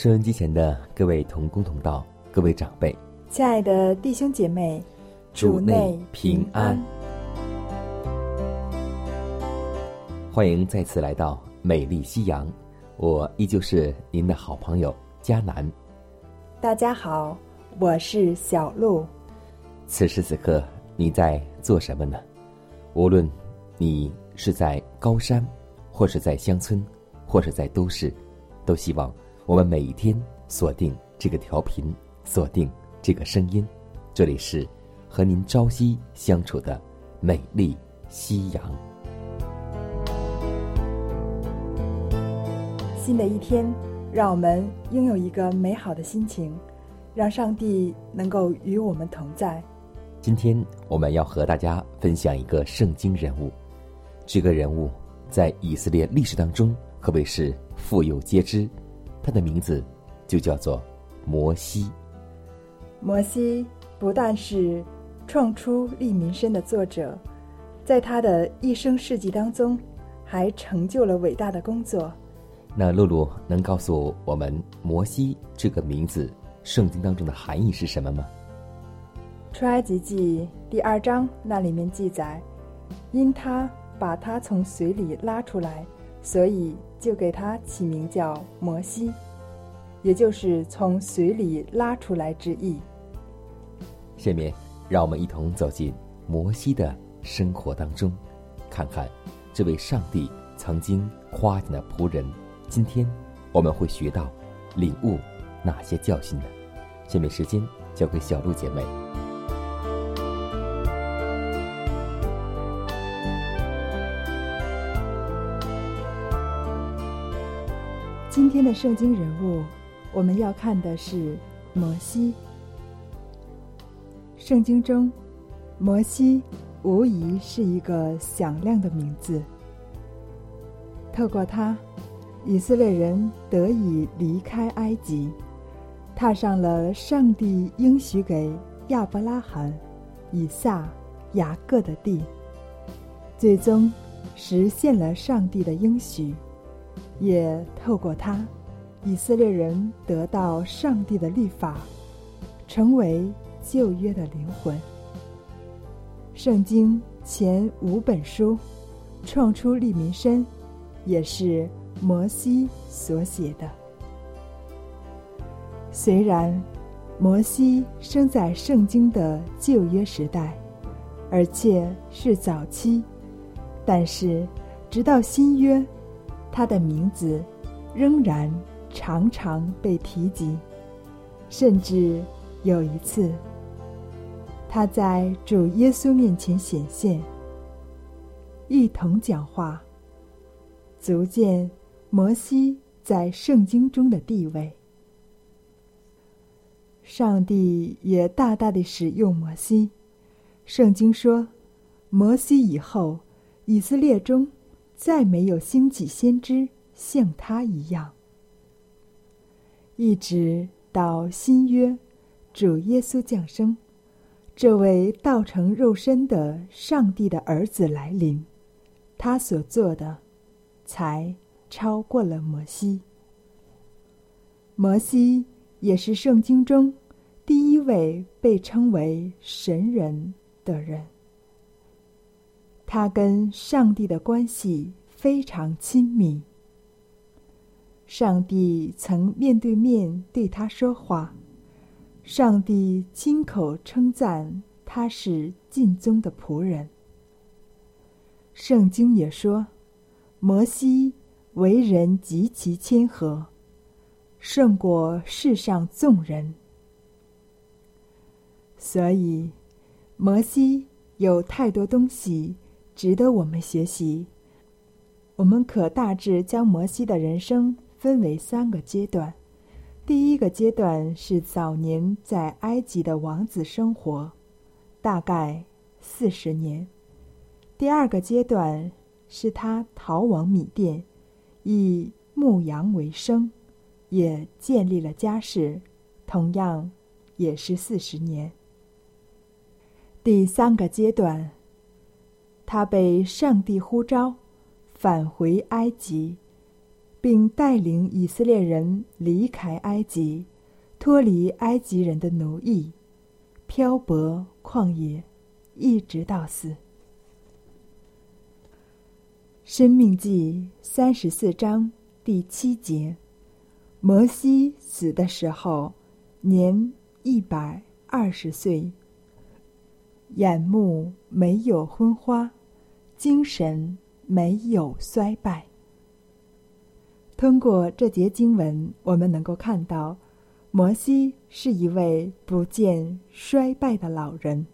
收音机前的各位同工同道，各位长辈，亲爱的弟兄姐妹，主内平安。欢迎再次来到美丽夕阳，我依旧是您的好朋友佳南。大家好，我是小鹿。此时此刻你在做什么呢？无论你是在高山，或是在乡村，或是在都市，都希望。我们每一天锁定这个调频，锁定这个声音，这里是和您朝夕相处的美丽夕阳。新的一天，让我们拥有一个美好的心情，让上帝能够与我们同在。今天我们要和大家分享一个圣经人物，这个人物在以色列历史当中可谓是富有皆知。他的名字就叫做摩西。摩西不但是创出利民生的作者，在他的一生事迹当中，还成就了伟大的工作。那露露能告诉我们摩西这个名字圣经当中的含义是什么吗？出埃及记第二章那里面记载，因他把他从水里拉出来，所以。就给他起名叫摩西，也就是从水里拉出来之意。下面，让我们一同走进摩西的生活当中，看看这位上帝曾经夸奖的仆人，今天我们会学到、领悟哪些教训呢？下面时间交给小鹿姐妹。今天的圣经人物，我们要看的是摩西。圣经中，摩西无疑是一个响亮的名字。透过他，以色列人得以离开埃及，踏上了上帝应许给亚伯拉罕、以撒、雅各的地，最终实现了上帝的应许。也透过他，以色列人得到上帝的律法，成为旧约的灵魂。圣经前五本书，创出利民申，也是摩西所写的。虽然摩西生在圣经的旧约时代，而且是早期，但是直到新约。他的名字仍然常常被提及，甚至有一次，他在主耶稣面前显现，一同讲话，足见摩西在圣经中的地位。上帝也大大的使用摩西。圣经说，摩西以后，以色列中。再没有兴起先知像他一样，一直到新约主耶稣降生，这位道成肉身的上帝的儿子来临，他所做的才超过了摩西。摩西也是圣经中第一位被称为神人的人。他跟上帝的关系非常亲密。上帝曾面对面对他说话，上帝亲口称赞他是尽忠的仆人。圣经也说，摩西为人极其谦和，胜过世上众人。所以，摩西有太多东西值得我们学习。我们可大致将摩西的人生分为三个阶段：第一个阶段是早年在埃及的王子生活，大概四十年；第二个阶段是他逃往米甸，以牧羊为生，也建立了家室，同样也是四十年。第三个阶段，他被上帝呼召返回埃及，并带领以色列人离开埃及，脱离埃及人的奴役，漂泊旷野，一直到死。生命记三十四章第七节，摩西死的时候，年一百二十岁。眼目没有昏花，精神没有衰败。通过这节经文，我们能够看到，摩西是一位不见衰败的老人。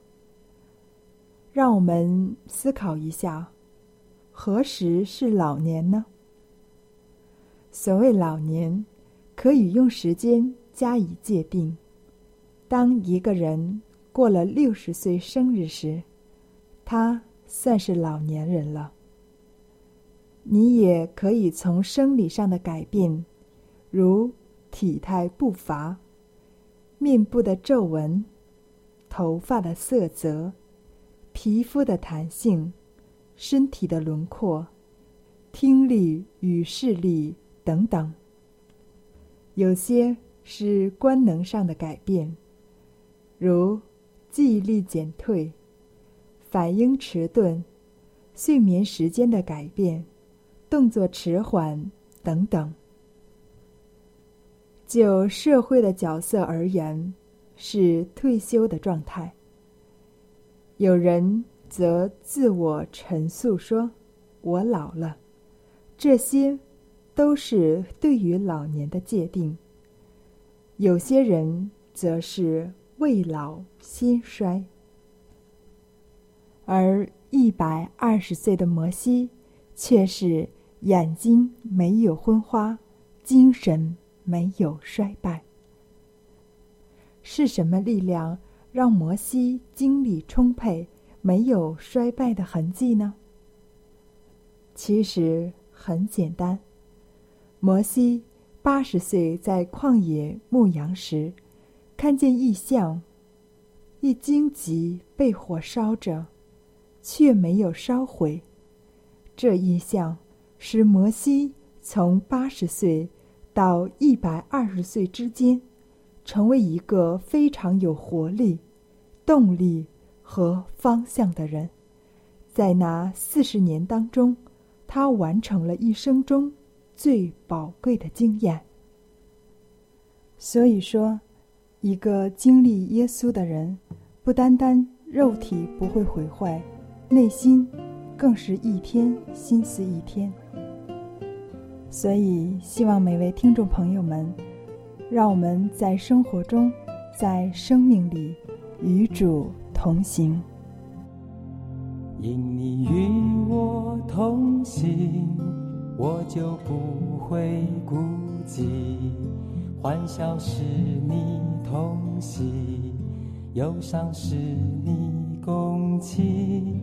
让我们思考一下，何时是老年呢？所谓老年，可以用时间加以界定。当一个人。过了六十岁生日时，他算是老年人了。你也可以从生理上的改变，如体态步伐、面部的皱纹、头发的色泽、皮肤的弹性、身体的轮廓、听力与视力等等。有些是官能上的改变，如。记忆力减退、反应迟钝、睡眠时间的改变、动作迟缓等等。就社会的角色而言，是退休的状态。有人则自我陈述说：“我老了。”这些都是对于老年的界定。有些人则是。未老先衰，而一百二十岁的摩西却是眼睛没有昏花，精神没有衰败。是什么力量让摩西精力充沛，没有衰败的痕迹呢？其实很简单，摩西八十岁在旷野牧羊时。看见异象，一荆棘被火烧着，却没有烧毁。这异象使摩西从八十岁到一百二十岁之间，成为一个非常有活力、动力和方向的人。在那四十年当中，他完成了一生中最宝贵的经验。所以说。一个经历耶稣的人，不单单肉体不会毁坏，内心更是一天心思一天。所以，希望每位听众朋友们，让我们在生活中，在生命里与主同行。因你与我同行，我就不会孤寂。欢笑是你同喜，忧伤是你共情。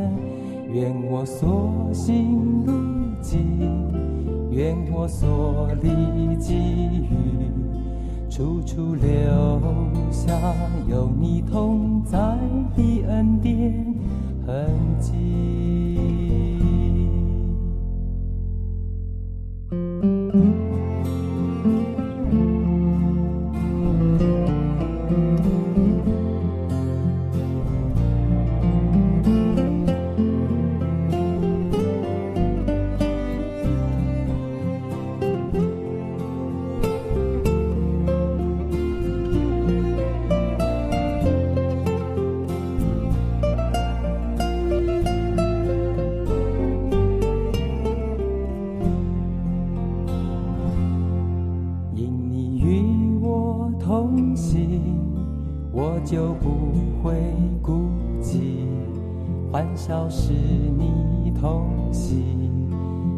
愿我所行路径愿我所立给予，处处留下有你同在的恩典痕迹。欢笑是你同行，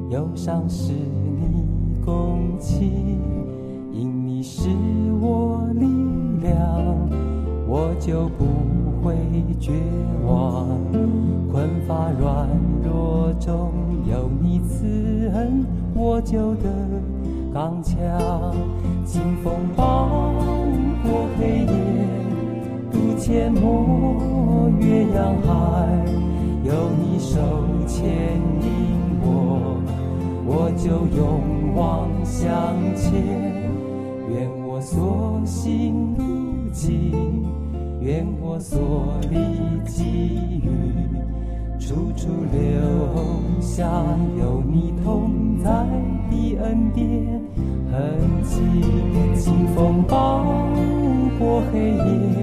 忧伤是你共情。因你是我力量，我就不会绝望。困乏软弱中有你慈恩，我就得刚强。清风伴我黑夜。阡陌岳阳海，有你手牵引我，我就勇往向前。愿我所行路径，愿我所历际遇。处处留下有你同在的恩典痕迹，清风抱过黑夜，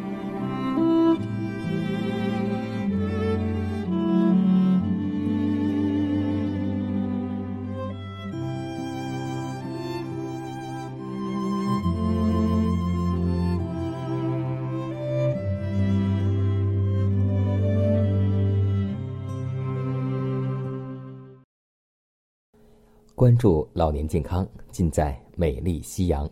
关注老年健康，尽在美丽夕阳。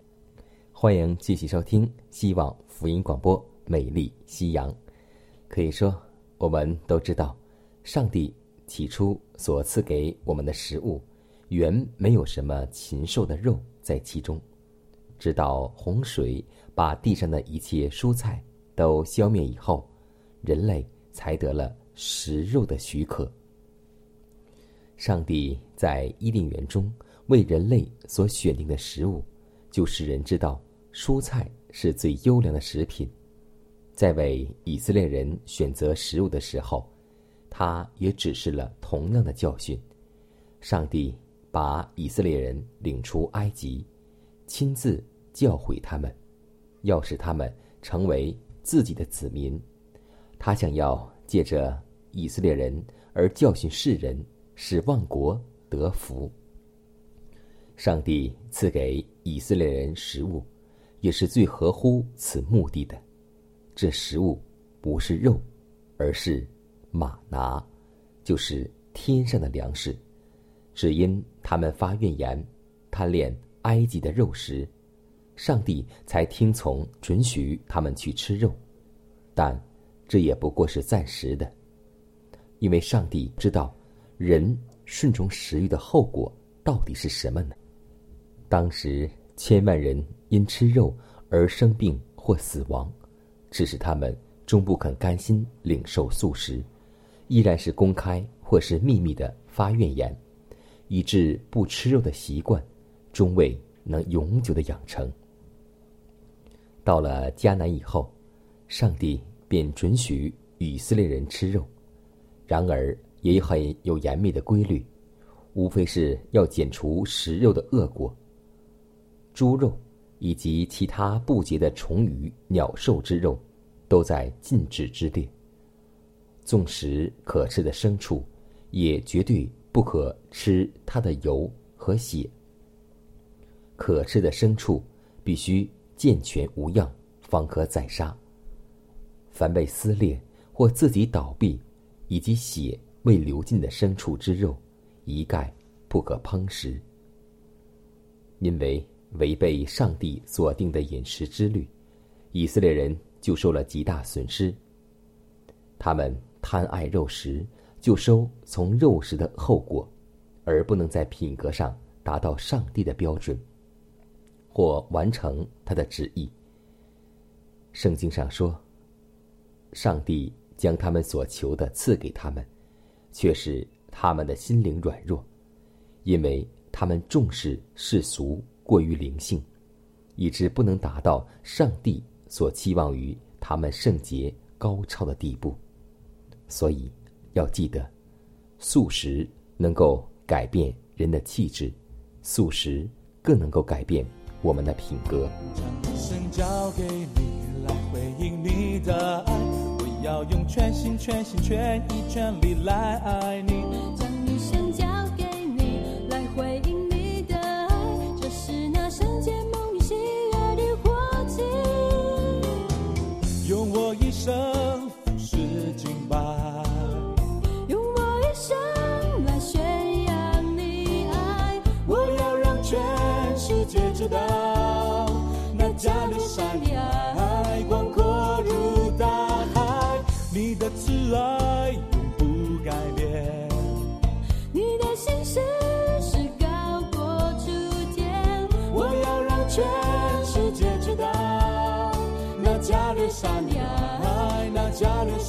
欢迎继续收听希望福音广播《美丽夕阳》。可以说，我们都知道，上帝起初所赐给我们的食物，原没有什么禽兽的肉在其中。直到洪水把地上的一切蔬菜都消灭以后，人类才得了食肉的许可。上帝在伊甸园中为人类所选定的食物，就使人知道蔬菜是最优良的食品。在为以色列人选择食物的时候，他也指示了同样的教训。上帝把以色列人领出埃及，亲自教诲他们，要使他们成为自己的子民。他想要借着以色列人而教训世人。使万国得福。上帝赐给以色列人食物，也是最合乎此目的的。这食物不是肉，而是马拿，就是天上的粮食。只因他们发怨言，贪恋埃及的肉食，上帝才听从准许他们去吃肉。但这也不过是暂时的，因为上帝知道。人顺从食欲的后果到底是什么呢？当时千万人因吃肉而生病或死亡，只是他们终不肯甘心领受素食，依然是公开或是秘密的发怨言，以致不吃肉的习惯终未能永久的养成。到了迦南以后，上帝便准许以色列人吃肉，然而也很有严密的规律，无非是要剪除食肉的恶果。猪肉以及其他不洁的虫鱼、鸟兽之肉，都在禁止之列。纵使可吃的牲畜，也绝对不可吃它的油和血。可吃的牲畜必须健全无恙，方可宰杀。凡被撕裂或自己倒闭，以及血未流尽的牲畜之肉，一概不可烹食，因为。违背上帝所定的饮食之律，以色列人就受了极大损失。他们贪爱肉食，就收从肉食的后果，而不能在品格上达到上帝的标准，或完成他的旨意。圣经上说，上帝将他们所求的赐给他们，却是他们的心灵软弱，因为他们重视世俗。过于灵性，以致不能达到上帝所期望于他们圣洁高超的地步。所以要记得，素食能够改变人的气质，素食更能够改变我们的品格。将一生交给你来回应你的爱，要用全心全心全意全力来爱你。将一生交给你来回应你的爱，这是那圣洁梦里喜悦的火气。用我一生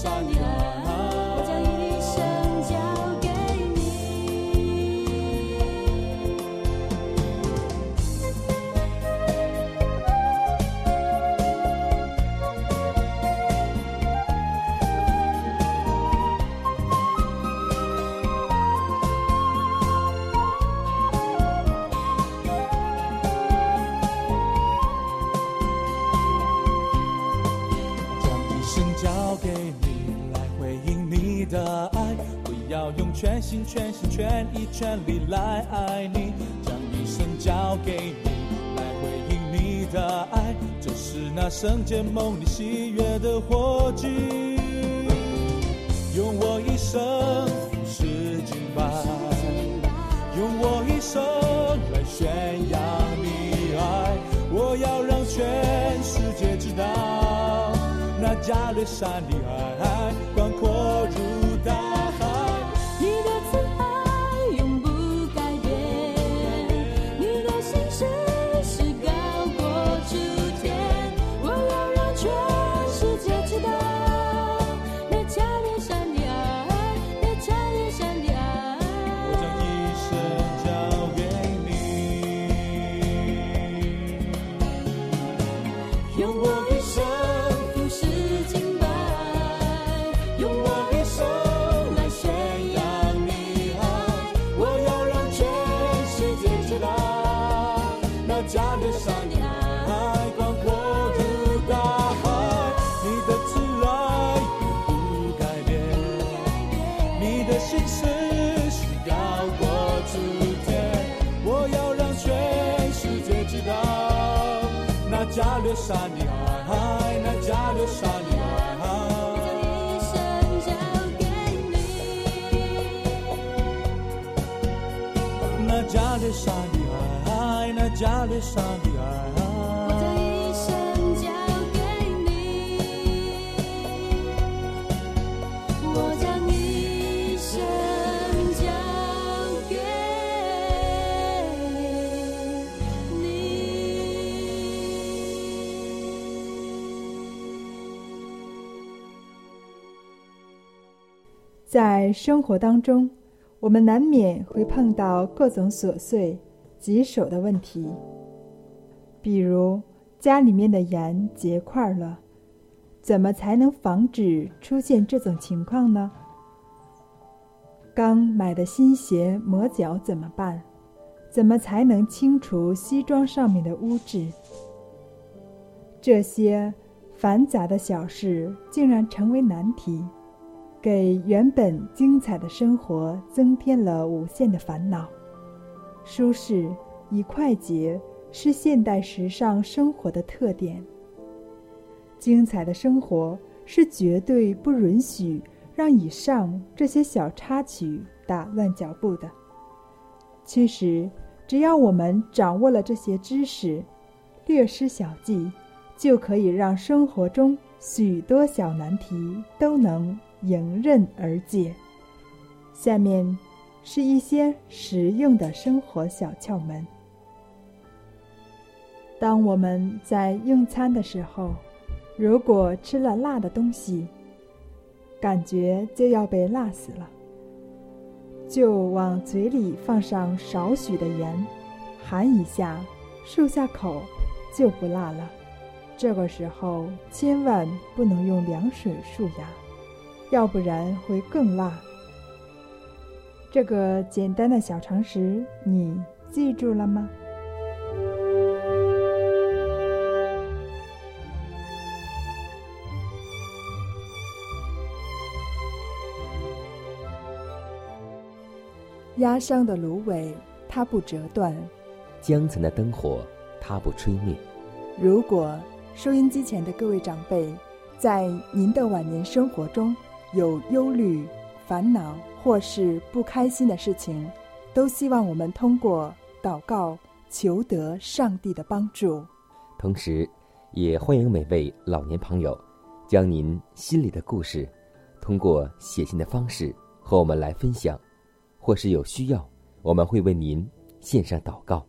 我将。一生交给你。将一生交给你你的爱，我要用全心全心全意全力来爱你。将一生交给你来回应你的爱，这是那圣洁梦里喜悦的火炬。用我一生服侍敬拜，用我一生来宣扬你爱，我要让全世界知道，加略山的海广阔加略山的爱，那加略山的我将。一生交给你。我将。一生交给你，在生活当中，我们难免会碰到各种琐碎、棘手的问题，比如家里面的盐结块了，怎么才能防止出现这种情况呢？刚买的新鞋磨脚怎么办？怎么才能清除西装上面的污渍？这些繁杂的小事竟然成为难题，给原本精彩的生活增添了无限的烦恼。舒适与快捷是现代时尚生活的特点。精彩的生活是绝对不允许让以上这些小插曲打乱脚步的。其实，只要我们掌握了这些知识，略施小计，就可以让生活中许多小难题都能迎刃而解。下面是一些实用的生活小窍门。当我们在用餐的时候，如果吃了辣的东西，感觉就要被辣死了。就往嘴里放上少许的盐，含一下，漱下口，就不辣了。这个时候千万不能用凉水漱牙，要不然会更辣。这个简单的小常识，你记住了吗？压伤的芦苇，它不折断；江城的灯火，它不吹灭。如果收音机前的各位长辈，在您的晚年生活中有忧虑、烦恼或是不开心的事情，都希望我们通过祷告求得上帝的帮助。同时，也欢迎每位老年朋友，将您心里的故事，通过写信的方式和我们来分享，或是有需要，我们会为您献上祷告。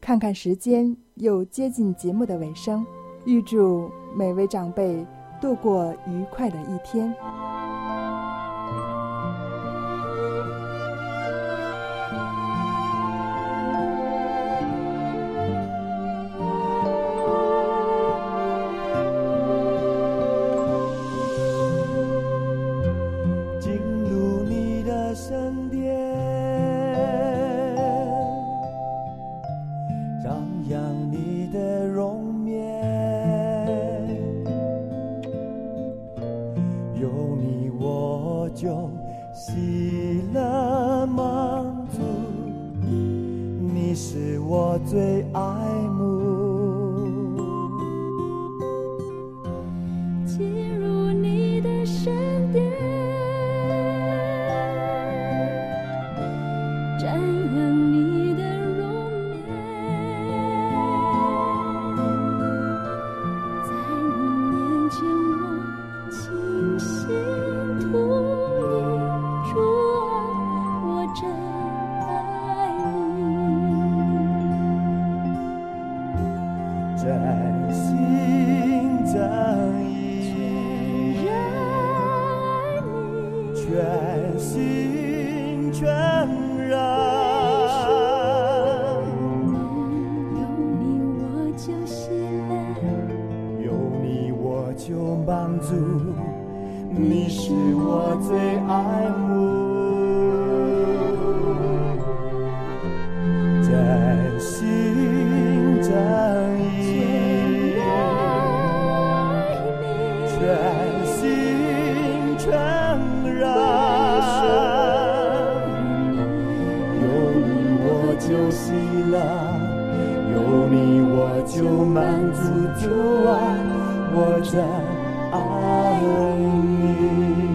看看时间，又接近节目的尾声，预祝每位长辈度过愉快的一天。有你我就满足，主啊，我真爱你。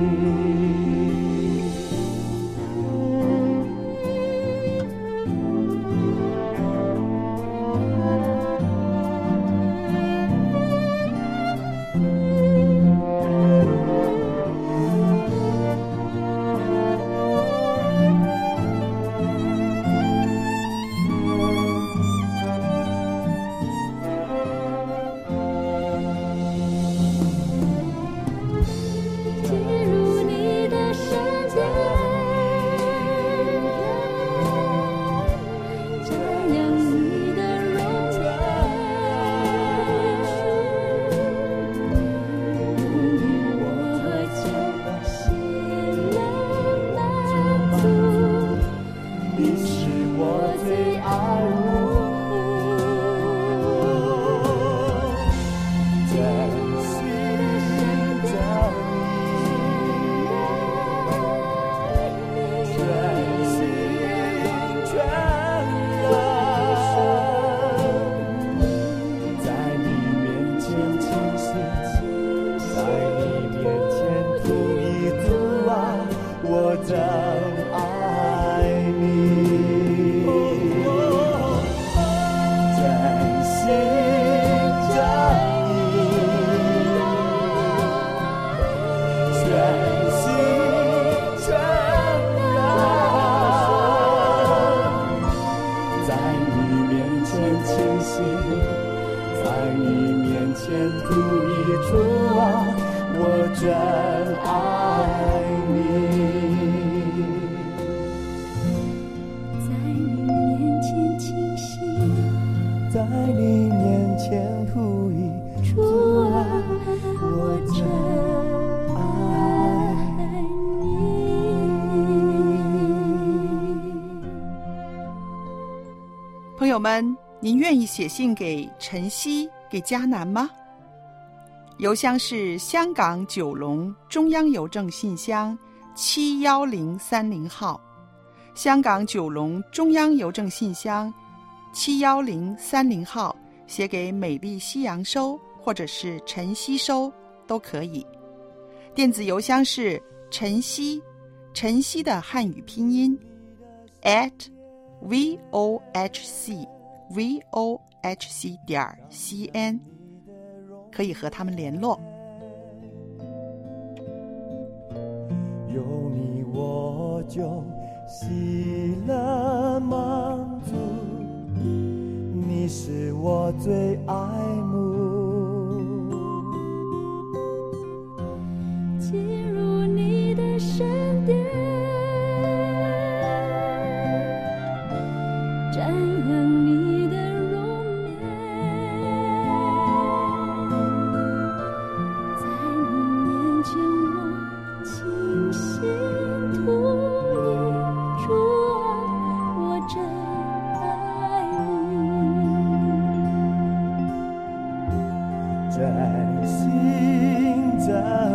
清醒，在你面前吐一出啊，我真爱你。在你面前清晰，在你面前吐一出啊，我真爱你。朋友们，您愿意写信给晨曦、给迦南吗？邮箱是香港九龙中央邮政信箱七幺零三零号，香港九龙中央邮政信箱七幺零三零号，写给美丽西洋收或者是晨曦收都可以。电子邮箱是晨曦，晨曦的汉语拼音 at v o h c v o h c 点 c n，可以和他们联络。有你我就喜乐满足，你是我最爱你。真心真